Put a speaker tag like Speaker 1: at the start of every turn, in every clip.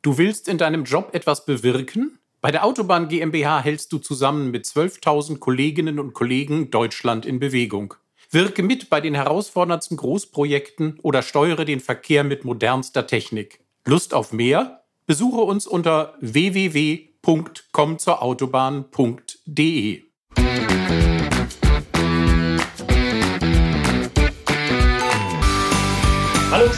Speaker 1: Du willst in deinem Job etwas bewirken? Bei der Autobahn GmbH hältst du zusammen mit 12.000 Kolleginnen und Kollegen Deutschland in Bewegung. Wirke mit bei den herausforderndsten Großprojekten oder steuere den Verkehr mit modernster Technik. Lust auf mehr? Besuche uns unter www.kommzurautobahn.de.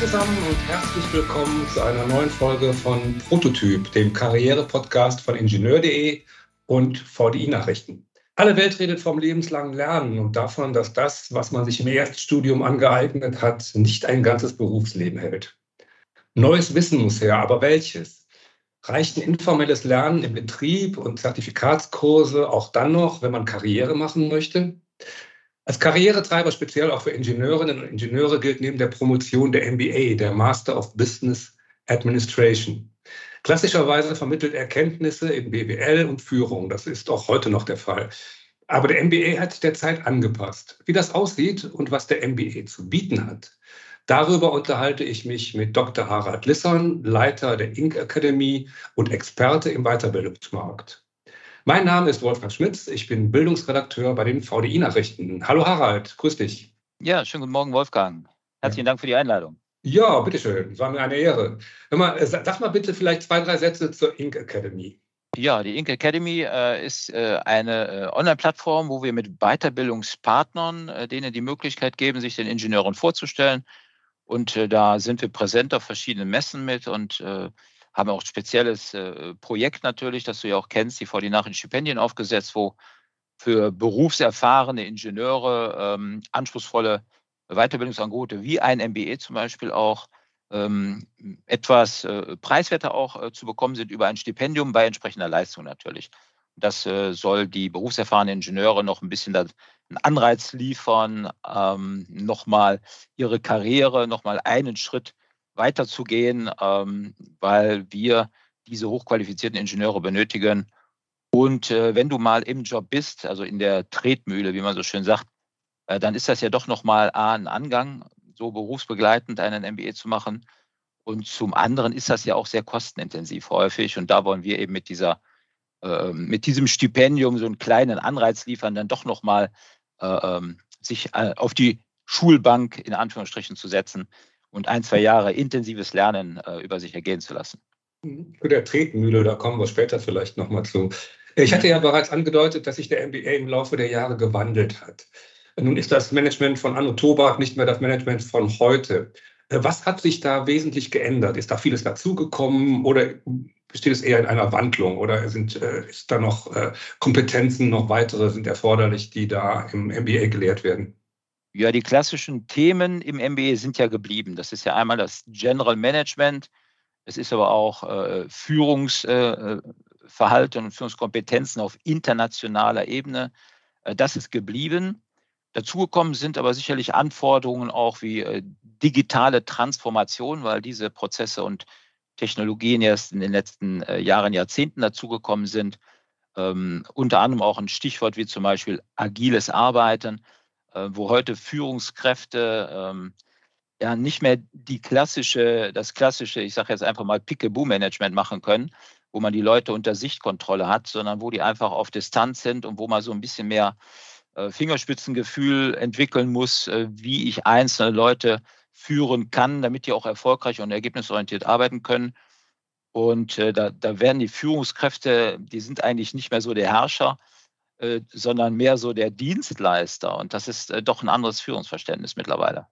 Speaker 2: zusammen und herzlich willkommen zu einer neuen Folge von Prototyp, dem Karriere-Podcast von Ingenieur.de und VDI-Nachrichten. Alle Welt redet vom lebenslangen Lernen und davon, dass das, was man sich im Erststudium angeeignet hat, nicht ein ganzes Berufsleben hält. Neues Wissen muss her, aber welches? Reicht ein informelles Lernen im Betrieb und Zertifikatskurse auch dann noch, wenn man Karriere machen möchte? Als Karrieretreiber speziell auch für Ingenieurinnen und Ingenieure gilt neben der Promotion der MBA, der Master of Business Administration. Klassischerweise vermittelt Erkenntnisse in BWL und Führung. Das ist auch heute noch der Fall. Aber der MBA hat der Zeit angepasst. Wie das aussieht und was der MBA zu bieten hat, darüber unterhalte ich mich mit Dr. Harald Lisson, Leiter der Inc. Academy und Experte im Weiterbildungsmarkt. Mein Name ist Wolfgang Schmitz. Ich bin Bildungsredakteur bei den VDI-Nachrichten. Hallo Harald, grüß dich.
Speaker 3: Ja, schönen guten Morgen, Wolfgang. Herzlichen Dank für die Einladung.
Speaker 2: Ja, bitteschön. Es war mir eine Ehre. Hör mal, äh, sag mal bitte vielleicht zwei, drei Sätze zur Inc. Academy.
Speaker 3: Ja, die Inc. Academy äh, ist äh, eine äh, Online-Plattform, wo wir mit Weiterbildungspartnern äh, denen die Möglichkeit geben, sich den Ingenieuren vorzustellen. Und da sind wir präsent auf verschiedenen Messen mit und haben auch ein spezielles äh, Projekt natürlich, das du ja auch kennst, die VD Nachrichtenstipendien aufgesetzt, wo für berufserfahrene Ingenieure ähm, anspruchsvolle Weiterbildungsangebote wie ein MBA zum Beispiel auch ähm, etwas äh, preiswerter auch äh, zu bekommen sind über ein Stipendium bei entsprechender Leistung natürlich. Das äh, soll die berufserfahrenen Ingenieure noch ein bisschen einen Anreiz liefern, ähm, nochmal ihre Karriere, nochmal einen Schritt weiterzugehen, ähm, weil wir diese hochqualifizierten Ingenieure benötigen. Und äh, wenn du mal im Job bist, also in der Tretmühle, wie man so schön sagt, äh, dann ist das ja doch nochmal A, ein Angang, so berufsbegleitend einen MBA zu machen. Und zum anderen ist das ja auch sehr kostenintensiv häufig. Und da wollen wir eben mit dieser äh, mit diesem Stipendium so einen kleinen Anreiz liefern, dann doch nochmal äh, ähm, sich äh, auf die Schulbank in Anführungsstrichen zu setzen und ein, zwei Jahre intensives Lernen äh, über sich ergehen zu lassen.
Speaker 2: Zu der Tretmühle, da kommen wir später vielleicht nochmal zu. Ich hatte ja bereits angedeutet, dass sich der MBA im Laufe der Jahre gewandelt hat. Nun ist das Management von Anno Tobak nicht mehr das Management von heute. Äh, was hat sich da wesentlich geändert? Ist da vieles dazugekommen oder besteht es eher in einer Wandlung oder sind äh, ist da noch Kompetenzen, noch weitere sind erforderlich, die da im MBA gelehrt werden?
Speaker 3: Ja, die klassischen Themen im MBA sind ja geblieben. Das ist ja einmal das General Management, es ist aber auch äh, Führungsverhalten äh, und Führungskompetenzen auf internationaler Ebene. Äh, das ist geblieben. Dazugekommen sind aber sicherlich Anforderungen auch wie äh, digitale Transformation, weil diese Prozesse und Technologien erst in den letzten äh, Jahren, Jahrzehnten dazugekommen sind. Ähm, unter anderem auch ein Stichwort wie zum Beispiel agiles Arbeiten äh, wo heute Führungskräfte ähm, ja nicht mehr die klassische, das klassische, ich sage jetzt einfach mal Pickaboo-Management machen können, wo man die Leute unter Sichtkontrolle hat, sondern wo die einfach auf Distanz sind und wo man so ein bisschen mehr äh, Fingerspitzengefühl entwickeln muss, äh, wie ich einzelne Leute führen kann, damit die auch erfolgreich und ergebnisorientiert arbeiten können. Und äh, da, da werden die Führungskräfte, die sind eigentlich nicht mehr so der Herrscher, äh, sondern mehr so der Dienstleister. Und das ist äh, doch ein anderes Führungsverständnis mittlerweile.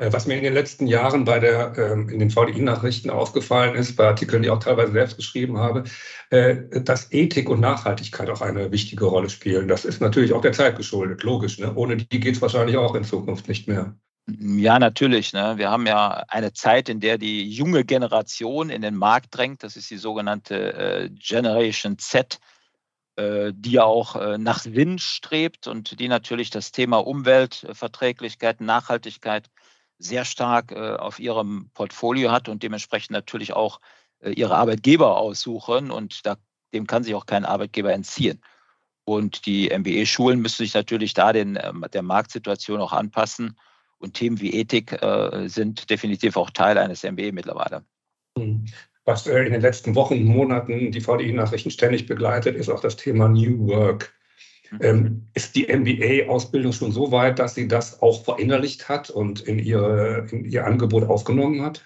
Speaker 2: Äh, was mir in den letzten Jahren bei der, ähm, in den VDI-Nachrichten aufgefallen ist, bei Artikeln, die ich auch teilweise selbst geschrieben habe, dass Ethik und Nachhaltigkeit auch eine wichtige Rolle spielen. Das ist natürlich auch der Zeit geschuldet, logisch. Ne? Ohne die geht es wahrscheinlich auch in Zukunft nicht mehr.
Speaker 3: Ja, natürlich. Ne? Wir haben ja eine Zeit, in der die junge Generation in den Markt drängt. Das ist die sogenannte Generation Z äh, die ja auch äh, nach Sinn strebt und die natürlich das Thema Umweltverträglichkeit, Nachhaltigkeit sehr stark äh, auf ihrem Portfolio hat und dementsprechend natürlich auch ihre Arbeitgeber aussuchen und da, dem kann sich auch kein Arbeitgeber entziehen. Und die MBE-Schulen müssen sich natürlich da den, ähm, der Marktsituation auch anpassen. Und Themen wie Ethik äh, sind definitiv auch Teil eines MBE mittlerweile.
Speaker 2: Was in den letzten Wochen und Monaten die VDI-Nachrichten ständig begleitet, ist auch das Thema New Work. Mhm. Ähm, ist die MBA-Ausbildung schon so weit, dass sie das auch verinnerlicht hat und in, ihre, in ihr Angebot aufgenommen hat?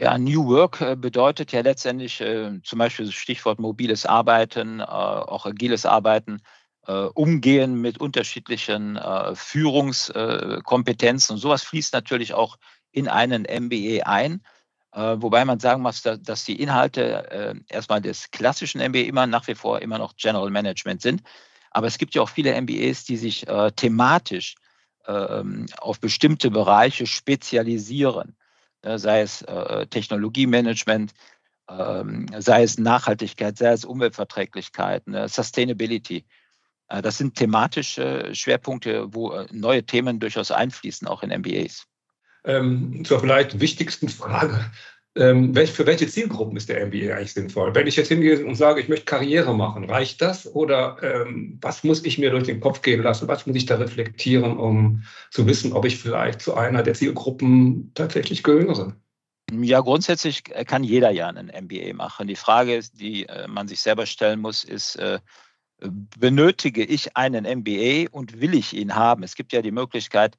Speaker 3: Ja, New Work äh, bedeutet ja letztendlich äh, zum Beispiel das Stichwort mobiles Arbeiten, äh, auch agiles Arbeiten, äh, Umgehen mit unterschiedlichen äh, Führungskompetenzen und sowas fließt natürlich auch in einen MBA ein. Äh, wobei man sagen muss, dass die Inhalte erstmal des klassischen MBA immer nach wie vor immer noch General Management sind. Aber es gibt ja auch viele MBAs, die sich thematisch ähm, auf bestimmte Bereiche spezialisieren. Ne, sei es äh, Technologiemanagement, ähm, sei es Nachhaltigkeit, sei es Umweltverträglichkeit, ne, Sustainability. Äh, das sind thematische Schwerpunkte, wo äh, neue Themen durchaus einfließen, auch in MBAs.
Speaker 2: Ähm, zur vielleicht wichtigsten Frage ähm, für welche Zielgruppen ist der MBA eigentlich sinnvoll? Wenn ich jetzt hingehe und sage, ich möchte Karriere machen, reicht das? Oder ähm, was muss ich mir durch den Kopf gehen lassen? Was muss ich da reflektieren, um zu wissen, ob ich vielleicht zu einer der Zielgruppen tatsächlich gehöre?
Speaker 3: Ja, grundsätzlich kann jeder ja einen MBA machen. Die Frage, die äh, man sich selber stellen muss, ist, äh, benötige ich einen MBA und will ich ihn haben? Es gibt ja die Möglichkeit,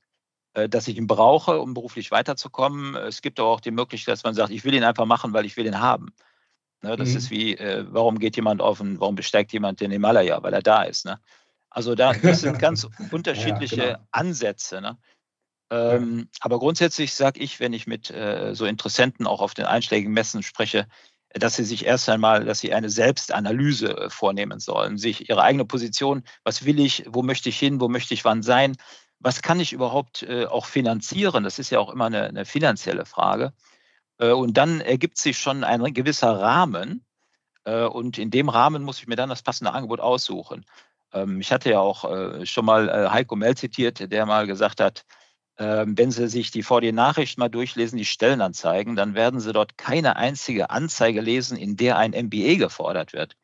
Speaker 3: dass ich ihn brauche, um beruflich weiterzukommen. Es gibt aber auch die Möglichkeit, dass man sagt, ich will ihn einfach machen, weil ich will ihn haben. Ne, das mhm. ist wie, äh, warum geht jemand auf und warum besteigt jemand den Himalaya, weil er da ist. Ne? Also da, das sind ganz unterschiedliche ja, genau. Ansätze. Ne? Ähm, ja. Aber grundsätzlich sage ich, wenn ich mit äh, so Interessenten auch auf den einschlägigen Messen spreche, dass sie sich erst einmal, dass sie eine Selbstanalyse äh, vornehmen sollen, sich ihre eigene Position, was will ich, wo möchte ich hin, wo möchte ich wann sein, was kann ich überhaupt äh, auch finanzieren? Das ist ja auch immer eine, eine finanzielle Frage. Äh, und dann ergibt sich schon ein gewisser Rahmen. Äh, und in dem Rahmen muss ich mir dann das passende Angebot aussuchen. Ähm, ich hatte ja auch äh, schon mal äh, Heiko Mell zitiert, der mal gesagt hat, ähm, wenn Sie sich die VD-Nachrichten mal durchlesen, die Stellenanzeigen, dann werden Sie dort keine einzige Anzeige lesen, in der ein MBA gefordert wird.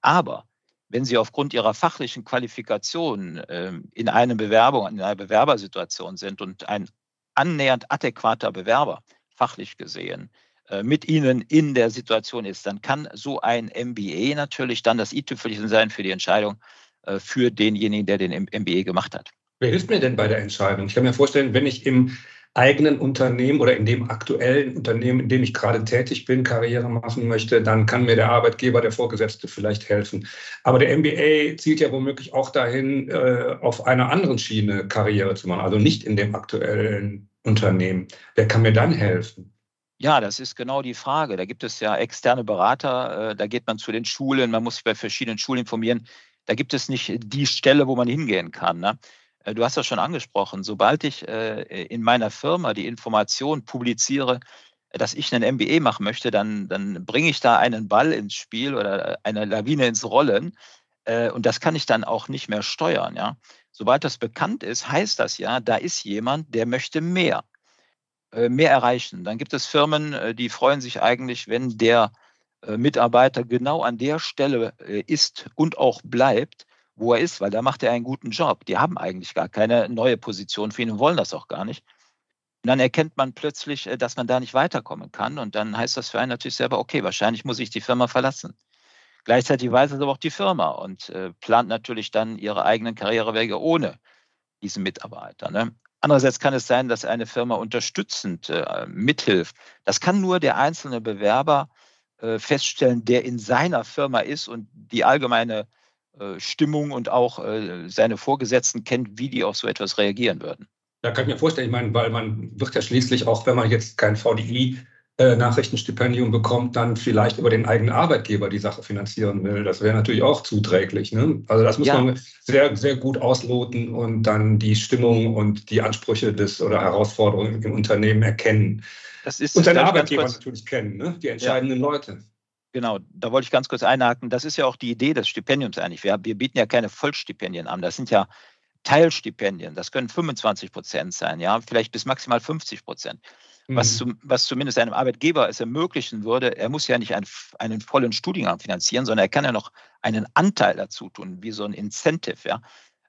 Speaker 3: Aber wenn Sie aufgrund Ihrer fachlichen Qualifikation ähm, in einer Bewerbung, in einer Bewerbersituation sind und ein annähernd adäquater Bewerber, fachlich gesehen, äh, mit Ihnen in der Situation ist, dann kann so ein MBA natürlich dann das i-Tüpfelchen sein für die Entscheidung äh, für denjenigen, der den MBA gemacht hat.
Speaker 2: Wer hilft mir denn bei der Entscheidung? Ich kann mir vorstellen, wenn ich im eigenen Unternehmen oder in dem aktuellen Unternehmen, in dem ich gerade tätig bin, Karriere machen möchte, dann kann mir der Arbeitgeber, der Vorgesetzte vielleicht helfen. Aber der MBA zielt ja womöglich auch dahin, äh, auf einer anderen Schiene Karriere zu machen, also nicht in dem aktuellen Unternehmen. Wer kann mir dann helfen?
Speaker 3: Ja, das ist genau die Frage. Da gibt es ja externe Berater, äh, da geht man zu den Schulen, man muss sich bei verschiedenen Schulen informieren. Da gibt es nicht die Stelle, wo man hingehen kann. Ne? Äh, du hast das schon angesprochen. Sobald ich äh, in meiner Firma die Information publiziere, dass ich einen MBA machen möchte, dann, dann bringe ich da einen Ball ins Spiel oder eine Lawine ins Rollen. Äh, und das kann ich dann auch nicht mehr steuern. Ja? Sobald das bekannt ist, heißt das ja, da ist jemand, der möchte mehr, mehr erreichen. Dann gibt es Firmen, die freuen sich eigentlich, wenn der Mitarbeiter genau an der Stelle ist und auch bleibt, wo er ist, weil da macht er einen guten Job. Die haben eigentlich gar keine neue Position für ihn und wollen das auch gar nicht. Und dann erkennt man plötzlich, äh, dass man da nicht weiterkommen kann. Und dann heißt das für einen natürlich selber, okay, wahrscheinlich muss ich die Firma verlassen. Gleichzeitig weiß es aber auch die Firma und äh, plant natürlich dann ihre eigenen Karrierewege ohne diesen Mitarbeiter. Ne? Andererseits kann es sein, dass eine Firma unterstützend äh, mithilft. Das kann nur der einzelne Bewerber äh, feststellen, der in seiner Firma ist und die allgemeine Stimmung und auch äh, seine Vorgesetzten kennt, wie die auf so etwas reagieren würden.
Speaker 2: Da kann ich mir vorstellen, ich meine, weil man wird ja schließlich auch, wenn man jetzt kein VDI äh, Nachrichtenstipendium bekommt, dann vielleicht über den eigenen Arbeitgeber die Sache finanzieren will. Das wäre natürlich auch zuträglich. Ne? Also das muss ja. man sehr, sehr gut ausloten und dann die Stimmung und die Ansprüche des oder Herausforderungen im Unternehmen erkennen.
Speaker 3: Das ist,
Speaker 2: und seine Arbeitgeber natürlich kennen, ne? die entscheidenden ja. Leute.
Speaker 3: Genau, da wollte ich ganz kurz einhaken. Das ist ja auch die Idee des Stipendiums eigentlich. Wir, wir bieten ja keine Vollstipendien an. Das sind ja Teilstipendien. Das können 25 Prozent sein, ja, vielleicht bis maximal 50 Prozent. Mhm. Was, zum, was zumindest einem Arbeitgeber es ermöglichen würde, er muss ja nicht einen, einen vollen Studiengang finanzieren, sondern er kann ja noch einen Anteil dazu tun, wie so ein Incentive, ja.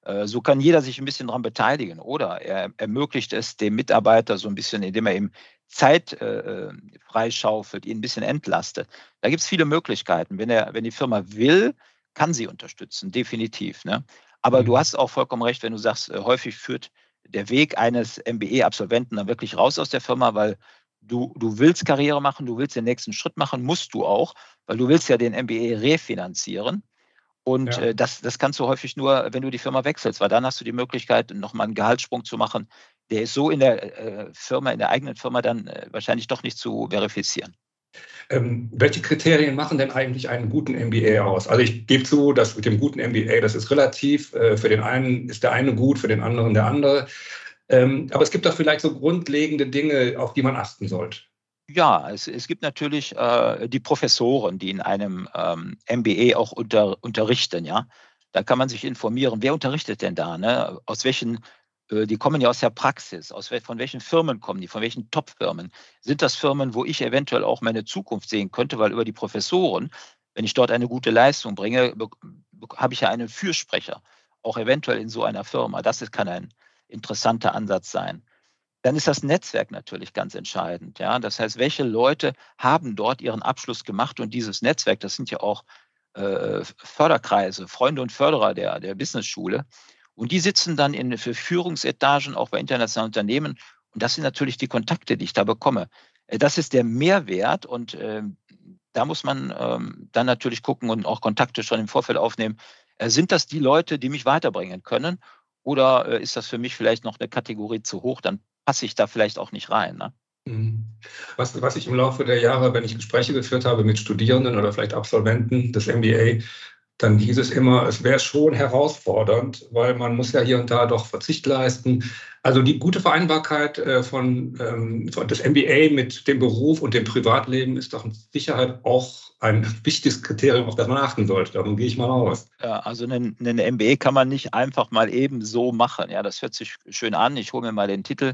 Speaker 3: Äh, so kann jeder sich ein bisschen daran beteiligen. Oder er ermöglicht es dem Mitarbeiter so ein bisschen, indem er ihm Zeit äh, freischaufelt, ihn ein bisschen entlastet. Da gibt es viele Möglichkeiten. Wenn, er, wenn die Firma will, kann sie unterstützen, definitiv. Ne? Aber mhm. du hast auch vollkommen recht, wenn du sagst, äh, häufig führt der Weg eines MBE-Absolventen dann wirklich raus aus der Firma, weil du, du willst Karriere machen, du willst den nächsten Schritt machen, musst du auch, weil du willst ja den MBE refinanzieren. Und ja. äh, das, das kannst du häufig nur, wenn du die Firma wechselst, weil dann hast du die Möglichkeit, nochmal einen Gehaltssprung zu machen. Der ist so in der äh, Firma, in der eigenen Firma dann äh, wahrscheinlich doch nicht zu verifizieren.
Speaker 2: Ähm, welche Kriterien machen denn eigentlich einen guten MBA aus? Also ich gebe zu, dass mit dem guten MBA, das ist relativ. Äh, für den einen ist der eine gut, für den anderen der andere. Ähm, aber es gibt doch vielleicht so grundlegende Dinge, auf die man achten sollte.
Speaker 3: Ja, es, es gibt natürlich äh, die Professoren, die in einem ähm, MBA auch unter, unterrichten, ja. Da kann man sich informieren, wer unterrichtet denn da, ne? Aus welchen äh, die kommen ja aus der Praxis. Aus, von welchen Firmen kommen die? Von welchen Top-Firmen? Sind das Firmen, wo ich eventuell auch meine Zukunft sehen könnte? Weil über die Professoren, wenn ich dort eine gute Leistung bringe, habe ich ja einen Fürsprecher, auch eventuell in so einer Firma. Das kann ein interessanter Ansatz sein. Dann ist das Netzwerk natürlich ganz entscheidend. Ja? Das heißt, welche Leute haben dort ihren Abschluss gemacht und dieses Netzwerk, das sind ja auch äh, Förderkreise, Freunde und Förderer der, der Business-Schule, und die sitzen dann in für Führungsetagen auch bei internationalen Unternehmen. Und das sind natürlich die Kontakte, die ich da bekomme. Äh, das ist der Mehrwert und äh, da muss man ähm, dann natürlich gucken und auch Kontakte schon im Vorfeld aufnehmen. Äh, sind das die Leute, die mich weiterbringen können? Oder äh, ist das für mich vielleicht noch eine Kategorie zu hoch? Dann passe ich da vielleicht auch nicht rein. Ne?
Speaker 2: Mhm. Was, was ich im Laufe der Jahre, wenn ich Gespräche geführt habe mit Studierenden oder vielleicht Absolventen des MBA, dann hieß es immer, es wäre schon herausfordernd, weil man muss ja hier und da doch Verzicht leisten. Also die gute Vereinbarkeit äh, von, ähm, von des MBA mit dem Beruf und dem Privatleben ist doch mit Sicherheit auch ein wichtiges Kriterium, auf das man achten sollte. Davon gehe ich mal aus.
Speaker 3: Ja, also einen, einen MBA kann man nicht einfach mal eben so machen. Ja, das hört sich schön an. Ich hole mir mal den Titel.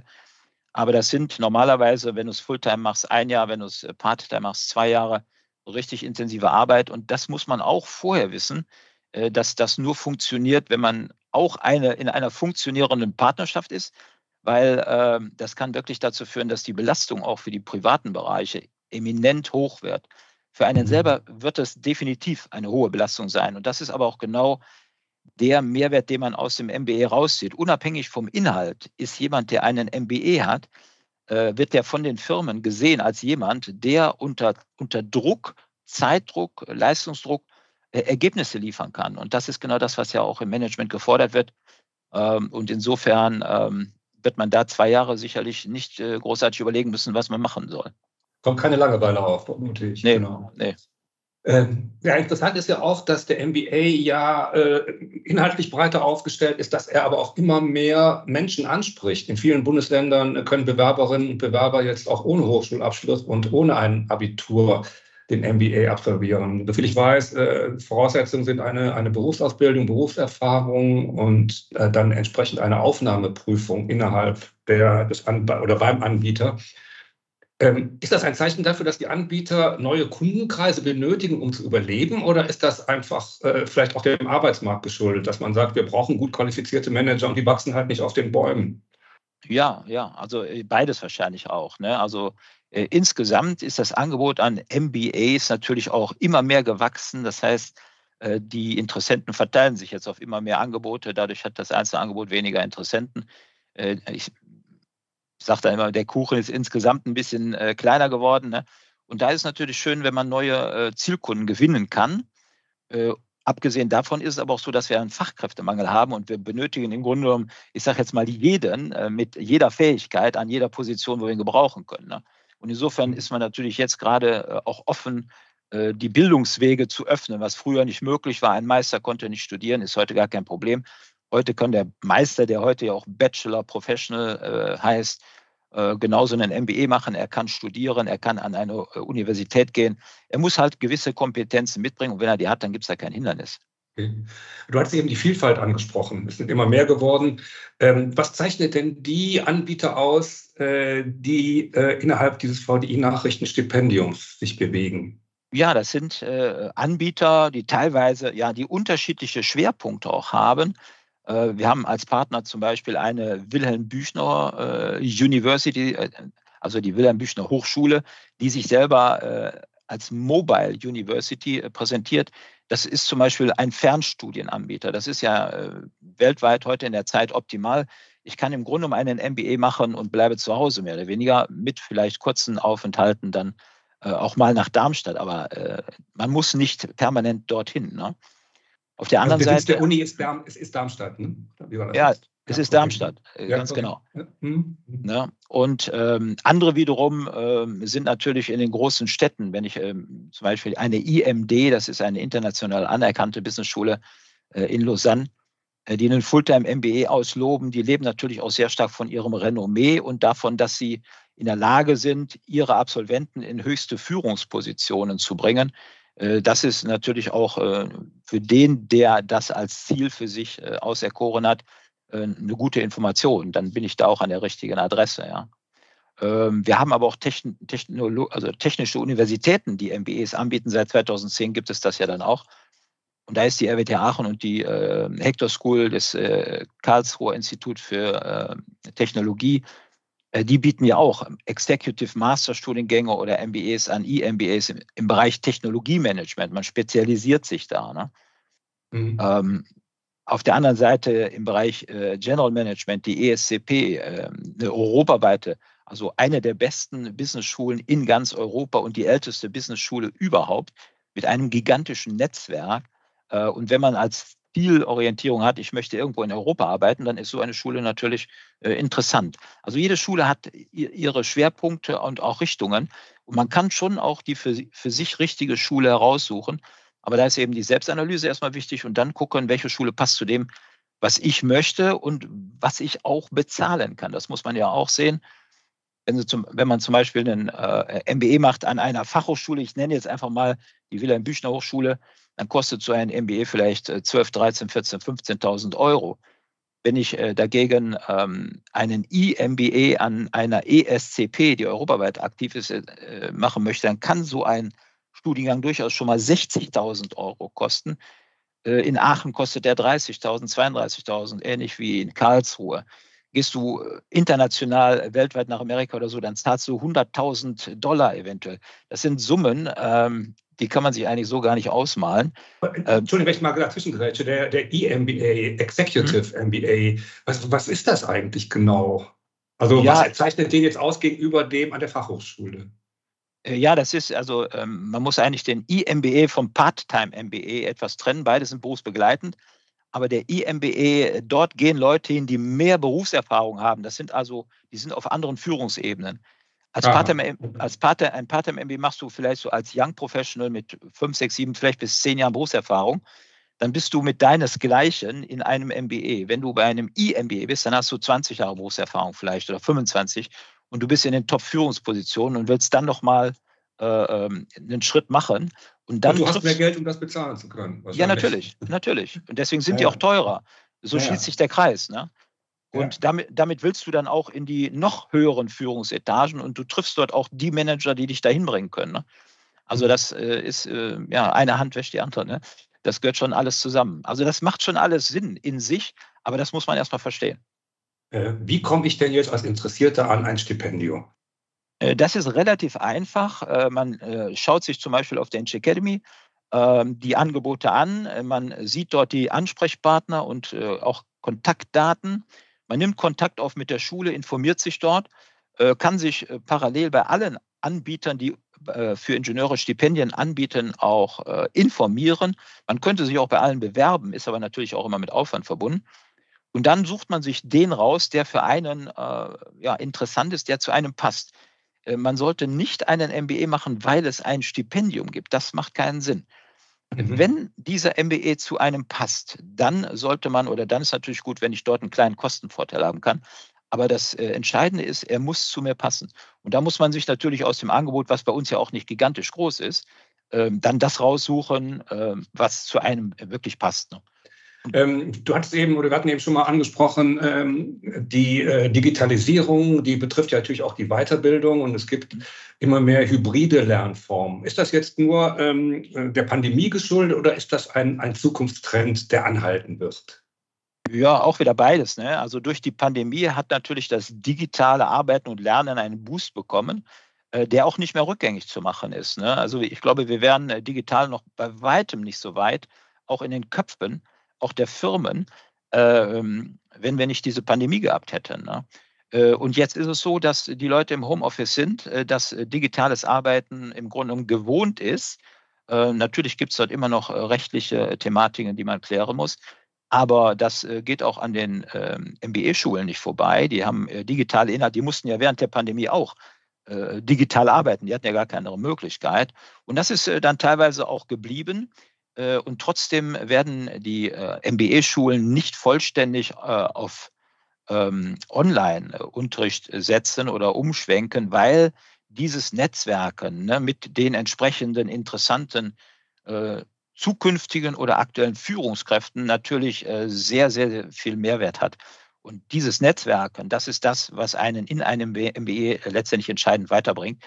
Speaker 3: Aber das sind normalerweise, wenn du es Fulltime machst, ein Jahr, wenn du es Part-Time machst, zwei Jahre richtig intensive Arbeit. Und das muss man auch vorher wissen, äh, dass das nur funktioniert, wenn man auch eine, in einer funktionierenden Partnerschaft ist, weil äh, das kann wirklich dazu führen, dass die Belastung auch für die privaten Bereiche eminent hoch wird. Für einen mhm. selber wird es definitiv eine hohe Belastung sein. Und das ist aber auch genau der Mehrwert, den man aus dem MBE rauszieht. Unabhängig vom Inhalt ist jemand, der einen MBE hat, äh, wird der von den Firmen gesehen als jemand, der unter, unter Druck, Zeitdruck, Leistungsdruck äh, Ergebnisse liefern kann. Und das ist genau das, was ja auch im Management gefordert wird. Ähm, und insofern ähm, wird man da zwei Jahre sicherlich nicht äh, großartig überlegen müssen, was man machen soll.
Speaker 2: Kommt keine Langeweile auf, vermute ich.
Speaker 3: Nee, genau. nee.
Speaker 2: Ähm, ja, interessant ist ja auch, dass der MBA ja äh, inhaltlich breiter aufgestellt ist, dass er aber auch immer mehr Menschen anspricht. In vielen Bundesländern können Bewerberinnen und Bewerber jetzt auch ohne Hochschulabschluss und ohne ein Abitur den MBA absolvieren. Soviel ich weiß, äh, Voraussetzungen sind eine, eine Berufsausbildung, Berufserfahrung und äh, dann entsprechend eine Aufnahmeprüfung innerhalb der, des Anb oder beim Anbieter. Ähm, ist das ein Zeichen dafür, dass die Anbieter neue Kundenkreise benötigen, um zu überleben? Oder ist das einfach äh, vielleicht auch dem Arbeitsmarkt geschuldet, dass man sagt, wir brauchen gut qualifizierte Manager und die wachsen halt nicht auf den Bäumen?
Speaker 3: Ja, ja, also äh, beides wahrscheinlich auch. Ne? Also äh, insgesamt ist das Angebot an MBAs natürlich auch immer mehr gewachsen. Das heißt, äh, die Interessenten verteilen sich jetzt auf immer mehr Angebote. Dadurch hat das einzelne Angebot weniger Interessenten. Äh, ich sage da immer, der Kuchen ist insgesamt ein bisschen äh, kleiner geworden. Ne? Und da ist es natürlich schön, wenn man neue äh, Zielkunden gewinnen kann. Äh, abgesehen davon ist es aber auch so, dass wir einen Fachkräftemangel haben und wir benötigen im Grunde genommen, ich sage jetzt mal, jeden äh, mit jeder Fähigkeit an jeder Position, wo wir ihn gebrauchen können. Ne? Und insofern ist man natürlich jetzt gerade äh, auch offen, äh, die Bildungswege zu öffnen, was früher nicht möglich war. Ein Meister konnte nicht studieren, ist heute gar kein Problem. Heute kann der Meister, der heute ja auch Bachelor Professional äh, heißt, äh, genauso einen MBE machen. Er kann studieren, er kann an eine äh, Universität gehen. Er muss halt gewisse Kompetenzen mitbringen und wenn er die hat, dann gibt es da kein Hindernis.
Speaker 2: Okay. Du hast eben die Vielfalt angesprochen. Es sind immer mehr geworden. Ähm, was zeichnet denn die Anbieter aus, äh, die äh, innerhalb dieses VDI-Nachrichtenstipendiums sich bewegen?
Speaker 3: Ja, das sind äh, Anbieter, die teilweise ja die unterschiedliche Schwerpunkte auch haben. Äh, wir haben als Partner zum Beispiel eine Wilhelm Büchner äh, University, äh, also die Wilhelm Büchner Hochschule, die sich selber als Mobile University präsentiert. Das ist zum Beispiel ein Fernstudienanbieter. Das ist ja weltweit heute in der Zeit optimal. Ich kann im Grunde um einen MBA machen und bleibe zu Hause mehr oder weniger mit vielleicht kurzen Aufenthalten dann auch mal nach Darmstadt. Aber man muss nicht permanent dorthin. Ne?
Speaker 2: Auf der anderen also der Seite. Der Uni ist, Darm, ist Darmstadt. Ne?
Speaker 3: ja, jetzt? es ist Darmstadt, äh, ja, ganz okay. genau. Ja. Mhm. Ja. Und ähm, andere wiederum ähm, sind natürlich in den großen Städten. Wenn ich ähm, zum Beispiel eine IMD, das ist eine international anerkannte Businessschule äh, in Lausanne, äh, die einen Fulltime MBA ausloben, die leben natürlich auch sehr stark von ihrem Renommee und davon, dass sie in der Lage sind, ihre Absolventen in höchste Führungspositionen zu bringen. Äh, das ist natürlich auch äh, für den, der das als Ziel für sich äh, auserkoren hat, eine gute Information. Dann bin ich da auch an der richtigen Adresse. Ja. Ähm, wir haben aber auch also technische Universitäten, die MBAs anbieten. Seit 2010 gibt es das ja dann auch. Und da ist die RWTH Aachen und die Hector School des Karlsruher Institut für Technologie, die bieten ja auch Executive Master Studiengänge oder MBAs an, E-MBAs im, im, Bereich Technologiemanagement. Man spezialisiert sich da. Ne? Mhm. Ähm, auf der anderen Seite im Bereich äh, General Management, die ESCP, äh, eine europaweite, also eine der besten Business-Schulen in ganz Europa und die älteste Business-Schule überhaupt mit einem gigantischen Netzwerk. Äh, und wenn man als Zielorientierung hat, ich möchte irgendwo in Europa arbeiten, dann ist so eine Schule natürlich äh, interessant. Also jede Schule hat ihre Schwerpunkte und auch Richtungen. Und man kann schon auch die für, für sich richtige Schule heraussuchen. Aber da ist eben die Selbstanalyse erstmal wichtig und dann gucken, welche Schule passt zu dem, was ich möchte und was ich auch bezahlen kann. Das muss man ja auch sehen. Wenn, zum, wenn man zum Beispiel einen äh, MBE macht an einer Fachhochschule, ich nenne jetzt einfach mal die Wilhelm Büchner Hochschule, dann kostet so ein MBE vielleicht 12, 13, 14, 15.000 Euro. Wenn ich äh, dagegen ähm, einen I-MBA an einer ESCP, die europaweit aktiv ist, äh, machen möchte, dann kann so ein Studiengang durchaus schon mal 60.000 Euro kosten. Äh, in Aachen kostet der 30.000, 32.000, ähnlich wie in Karlsruhe. Gehst du international, weltweit nach Amerika oder so, dann zahlst du 100.000 Dollar eventuell. Das sind Summen, ähm, die kann man sich eigentlich so gar nicht ausmalen.
Speaker 2: Äh, Entschuldigung, wenn ich mal dazwischen grätsche, der, der EMBA, Executive hm. MBA, was, was ist das eigentlich genau? Also ja, was zeichnet den jetzt aus gegenüber dem an der Fachhochschule?
Speaker 3: Äh, ja, das ist also, ähm, man muss eigentlich den IMBE vom Part-Time-MBE etwas trennen. Beide sind berufsbegleitend. Aber der IMBE, dort gehen Leute hin, die mehr Berufserfahrung haben. Das sind also, die sind auf anderen Führungsebenen. Als Part-Time, als Part ein Part-Time-MBE machst du vielleicht so als Young Professional mit fünf, sechs, sieben, vielleicht bis zehn Jahren Berufserfahrung. Dann bist du mit deinesgleichen in einem MBE. Wenn du bei einem IMBE bist, dann hast du 20 Jahre Berufserfahrung vielleicht oder 25 und du bist in den Top-Führungspositionen und willst dann nochmal äh, ähm, einen Schritt machen. Und, dann
Speaker 2: und du hast mehr Geld, um das bezahlen zu können.
Speaker 3: Ja, natürlich, natürlich. Und deswegen sind ja, die auch teurer. So ja, schließt sich der Kreis. Ne? Und ja. damit, damit willst du dann auch in die noch höheren Führungsetagen und du triffst dort auch die Manager, die dich dahin bringen können. Ne? Also mhm. das äh, ist, äh, ja, eine Hand wäscht die andere. Ne? Das gehört schon alles zusammen. Also das macht schon alles Sinn in sich, aber das muss man erstmal verstehen.
Speaker 2: Äh, wie komme ich denn jetzt als Interessierter an ein Stipendium?
Speaker 3: Äh, das ist relativ einfach. Äh, man schaut sich zum Beispiel auf der Inch Academy ähm, die Angebote an. Man sieht dort die Ansprechpartner und auch Kontaktdaten. Man nimmt Kontakt auf mit der Schule, informiert sich dort, kann sich parallel bei allen Anbietern, die für Ingenieure Stipendien anbieten, auch informieren. Man könnte sich auch bei allen bewerben, ist aber natürlich auch immer mit Aufwand verbunden. Und dann sucht man sich den raus, der für einen äh, ja, interessant ist, der zu einem passt. Äh, man sollte nicht einen MBE machen, weil es ein Stipendium gibt. Das macht keinen Sinn. Mhm. Wenn dieser MBE zu einem passt, dann sollte man, oder dann ist natürlich gut, wenn ich dort einen kleinen Kostenvorteil haben kann. Aber das äh, Entscheidende ist, er muss zu mir passen. Und da muss man sich natürlich aus dem Angebot, was bei uns ja auch nicht gigantisch groß ist, äh, dann das raussuchen, ähm, was zu einem wirklich passt. Ne?
Speaker 2: Ähm, du hattest eben, oder wir hatten eben schon mal angesprochen, ähm, die äh, Digitalisierung, die betrifft ja natürlich auch die Weiterbildung und es gibt immer mehr hybride Lernformen. Ist das jetzt nur ähm, der Pandemie geschuldet oder ist das ein, ein Zukunftstrend, der anhalten wird?
Speaker 3: Ja, auch wieder beides. Ne? Also durch die Pandemie hat natürlich das digitale Arbeiten und Lernen einen Boost bekommen, äh, der auch nicht mehr rückgängig zu machen ist. Ne? Also ich glaube, wir wären äh, digital noch bei weitem nicht so weit, auch in den Köpfen, auch der Firmen, äh, wenn wir nicht diese Pandemie gehabt hätten. Ne? Äh, und jetzt ist es so, dass die Leute im Homeoffice sind, äh, dass digitales Arbeiten im Grunde genommen gewohnt ist. Natürlich gibt es dort immer noch rechtliche Thematiken, die man klären muss. Aber das geht auch an den ähm, MBE-Schulen nicht vorbei. Die haben digitale Inhalte, die mussten ja während der Pandemie auch digital arbeiten. Die hatten ja gar keine andere Möglichkeit. Und das ist dann teilweise auch geblieben. Und trotzdem werden die MBE-Schulen nicht vollständig auf ähm, Online-Unterricht setzen oder umschwenken, weil dieses Netzwerken ne, mit den entsprechenden interessanten äh, zukünftigen oder aktuellen Führungskräften natürlich äh, sehr, sehr viel Mehrwert hat. Und dieses Netzwerken, das ist das, was einen in einem MBE letztendlich entscheidend weiterbringt.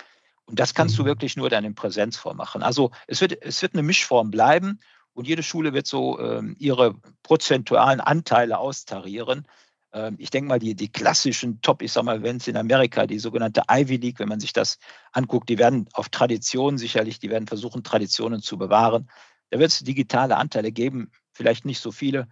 Speaker 3: Und das kannst du mhm. wirklich nur dann in Präsenzform machen. Also es wird, es wird eine Mischform bleiben und jede Schule wird so ähm, ihre prozentualen Anteile austarieren. Ähm, ich denke mal, die, die klassischen Top, ich sag mal, wenn es in Amerika, die sogenannte Ivy League, wenn man sich das anguckt, die werden auf Traditionen sicherlich, die werden versuchen, Traditionen zu bewahren. Da wird es digitale Anteile geben, vielleicht nicht so viele.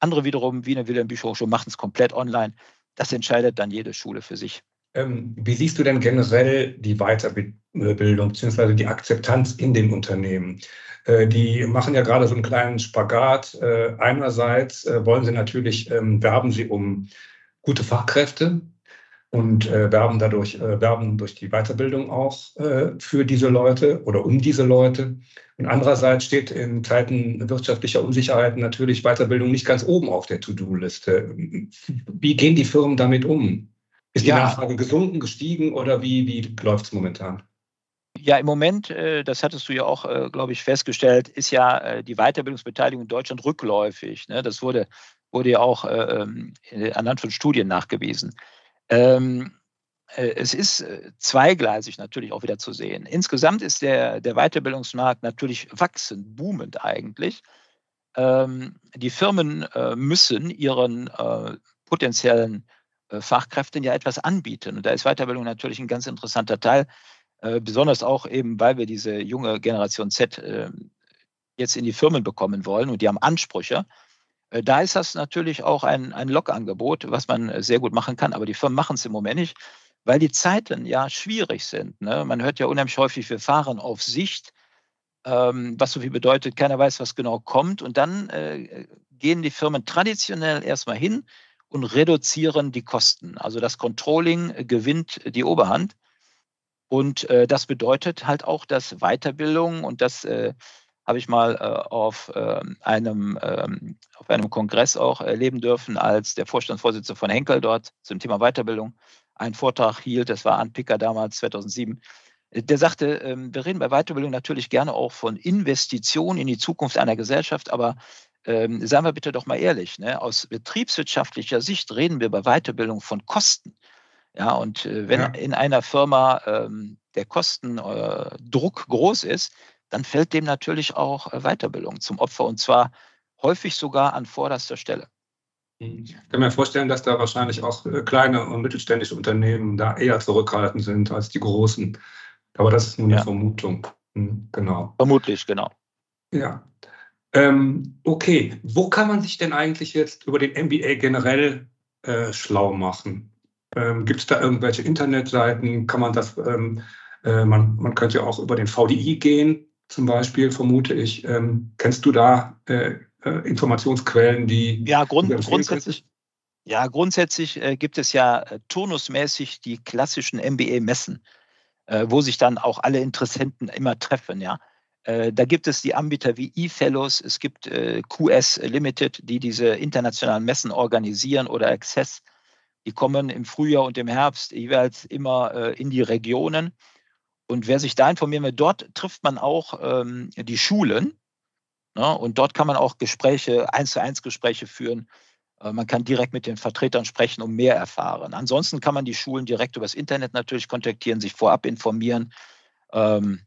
Speaker 3: Andere wiederum, wie eine Wilhelm Bücher Hochschule, machen es komplett online. Das entscheidet dann jede Schule für sich.
Speaker 2: Ähm, wie siehst du denn generell die Weiterbildung bzw. die Akzeptanz in den Unternehmen? Äh, die machen ja gerade so einen kleinen Spagat. Äh, einerseits äh, wollen sie natürlich, ähm, werben sie um gute Fachkräfte und werben dadurch, werben durch die Weiterbildung auch für diese Leute oder um diese Leute. Und andererseits steht in Zeiten wirtschaftlicher Unsicherheit natürlich Weiterbildung nicht ganz oben auf der To-Do-Liste. Wie gehen die Firmen damit um? Ist die ja. Nachfrage gesunken, gestiegen oder wie, wie läuft es momentan?
Speaker 3: Ja, im Moment, äh, das hattest du ja auch, äh, glaube ich, festgestellt, ist ja äh, die Weiterbildungsbeteiligung in Deutschland rückläufig. Ne? Das wurde, wurde ja auch ähm, anhand von Studien nachgewiesen. Ähm, es ist zweigleisig natürlich auch wieder zu sehen. Insgesamt ist der, der Weiterbildungsmarkt natürlich wachsend, boomend eigentlich. Ähm, die Firmen müssen ihren potenziellen Fachkräften ja etwas anbieten. Und da ist Weiterbildung natürlich ein ganz interessanter Teil. Äh, besonders auch eben, weil wir diese junge Generation Z äh, jetzt in die Firmen bekommen wollen und die haben Ansprüche. Äh, da ist das natürlich auch ein, ein Log-Angebot, was man sehr gut machen kann, aber die Firmen machen es im Moment nicht, weil die Zeiten ja schwierig sind. Ne? Man hört ja unheimlich häufig, wir fahren auf Sicht, ähm, was so viel bedeutet, keiner weiß, was genau kommt. Und dann äh, gehen die Firmen traditionell erstmal hin und reduzieren die Kosten. Also das Controlling gewinnt die Oberhand. Und äh, das bedeutet halt auch, dass Weiterbildung, und das äh, habe ich mal äh, auf, ähm, einem, ähm, auf einem Kongress auch erleben dürfen, als der Vorstandsvorsitzende von Henkel dort zum Thema Weiterbildung einen Vortrag hielt. Das war Arndt Picker damals, 2007. Der sagte, ähm, wir reden bei Weiterbildung natürlich gerne auch von Investitionen in die Zukunft einer Gesellschaft, aber ähm, seien wir bitte doch mal ehrlich, ne? aus betriebswirtschaftlicher Sicht reden wir bei Weiterbildung von Kosten. Ja, und äh, wenn ja. in einer Firma ähm, der Kostendruck äh, groß ist, dann fällt dem natürlich auch äh, Weiterbildung zum Opfer und zwar häufig sogar an vorderster Stelle.
Speaker 2: Mhm. Ich kann mir vorstellen, dass da wahrscheinlich auch äh, kleine und mittelständische Unternehmen da eher zurückhaltend sind als die großen. Aber das ist nur eine ja. Vermutung. Hm, genau.
Speaker 3: Vermutlich, genau.
Speaker 2: Ja. Ähm, okay, wo kann man sich denn eigentlich jetzt über den MBA generell äh, schlau machen? Ähm, Gibt es da irgendwelche Internetseiten? Kann man das, ähm, äh, man, man könnte ja auch über den VDI gehen, zum Beispiel, vermute ich. Ähm, kennst du da äh, äh, Informationsquellen, die.
Speaker 3: Ja, grund, grundsätzlich. Ja, grundsätzlich äh, gibt es ja äh, turnusmäßig die klassischen MBA-Messen, wo sich dann auch alle Interessenten immer treffen, ja. Da gibt es die Anbieter wie eFellows, es gibt QS Limited, die diese internationalen Messen organisieren oder Access die kommen im Frühjahr und im Herbst jeweils immer äh, in die Regionen. Und wer sich da informieren will, dort trifft man auch ähm, die Schulen. Ne? Und dort kann man auch Gespräche, eins zu eins Gespräche führen. Äh, man kann direkt mit den Vertretern sprechen und mehr erfahren. Ansonsten kann man die Schulen direkt übers Internet natürlich kontaktieren, sich vorab informieren. Ähm,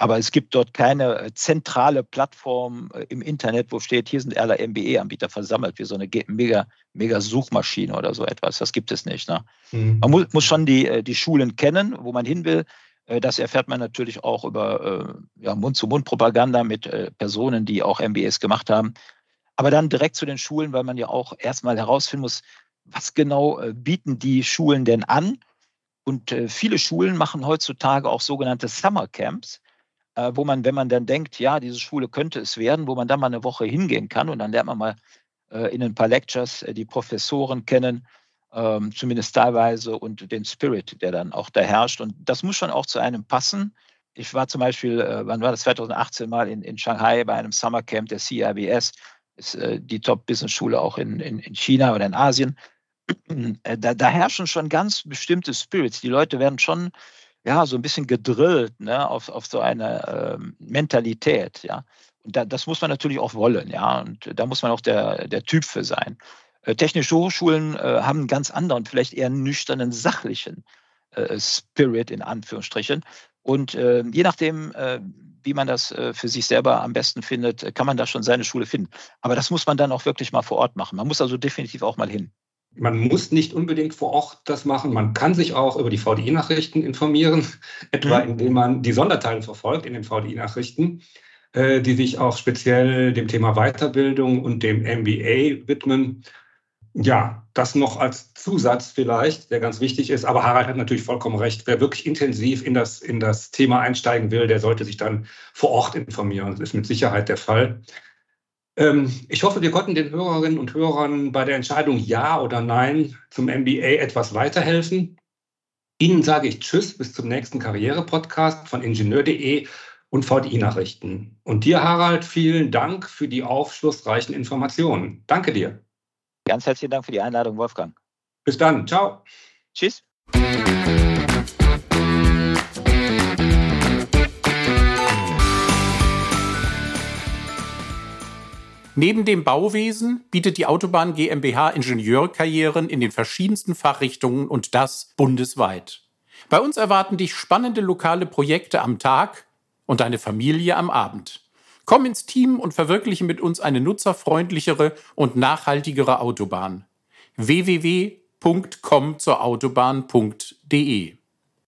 Speaker 3: Aber es gibt dort keine äh, zentrale Plattform äh, im Internet, wo steht, hier sind alle MBE-Anbieter versammelt, wie so eine mega, mega Suchmaschine oder so etwas. Das gibt es nicht. Ne? Mhm. Man muss, muss schon die, äh, die Schulen kennen, wo man hin will. Das erfährt man natürlich auch über ja, Mund-zu-Mund-Propaganda mit Personen, die auch MBAs gemacht haben. Aber dann direkt zu den Schulen, weil man ja auch erstmal herausfinden muss, was genau bieten die Schulen denn an? Und viele Schulen machen heutzutage auch sogenannte Summer Camps äh, wo man, wenn man dann denkt, ja, diese Schule könnte es werden, wo man dann mal eine Woche hingehen kann und dann lernt man mal äh, in ein paar Lectures äh, die Professoren kennen, ähm, zumindest teilweise, und den Spirit, der dann auch da herrscht. Und das muss schon auch zu einem passen. Ich war zum Beispiel, äh, wann war das, 2018 mal in, in Shanghai bei einem Summercamp der CIBS, ist äh, die Top-Business-Schule auch in, in, in China oder in Asien. Äh, da, da herrschen schon ganz bestimmte Spirits. Die Leute werden schon ja, so ein bisschen gedrillt ne, auf, auf so eine ähm, Mentalität, ja. Und da, das muss man natürlich auch wollen, ja. Und da muss man auch der, der Typ für sein. Äh, technische Hochschulen äh, haben einen ganz anderen, vielleicht eher nüchternen, sachlichen äh, Spirit in Anführungsstrichen. Und äh, je nachdem, äh, wie man das äh, für sich selber am besten findet, kann man da schon seine Schule finden. Aber das muss man dann auch wirklich mal vor Ort machen. Man muss also definitiv auch mal hin.
Speaker 2: Man muss nicht unbedingt vor Ort das machen. Man kann sich auch über die VDI-Nachrichten informieren, etwa mhm. indem man die Sonderteile verfolgt in den VDI-Nachrichten, äh, die sich auch speziell dem Thema Weiterbildung und dem MBA widmen. Ja, das noch als Zusatz vielleicht, der ganz wichtig ist. Aber Harald hat natürlich vollkommen recht. Wer wirklich intensiv in das, in das Thema einsteigen will, der sollte sich dann vor Ort informieren. Das ist mit Sicherheit der Fall. Ähm, ich hoffe, wir konnten den Hörerinnen und Hörern bei der Entscheidung Ja oder Nein zum MBA etwas weiterhelfen. Ihnen sage ich Tschüss bis zum nächsten Karriere-Podcast von Ingenieur.de und VDI-Nachrichten. Und dir, Harald, vielen Dank für die aufschlussreichen Informationen. Danke dir.
Speaker 3: Ganz herzlichen Dank für die Einladung, Wolfgang.
Speaker 2: Bis dann. Ciao.
Speaker 3: Tschüss.
Speaker 1: Neben dem Bauwesen bietet die Autobahn GmbH Ingenieurkarrieren in den verschiedensten Fachrichtungen und das bundesweit. Bei uns erwarten dich spannende lokale Projekte am Tag und deine Familie am Abend. Komm ins Team und verwirkliche mit uns eine nutzerfreundlichere und nachhaltigere Autobahn. www.com zur Autobahn.de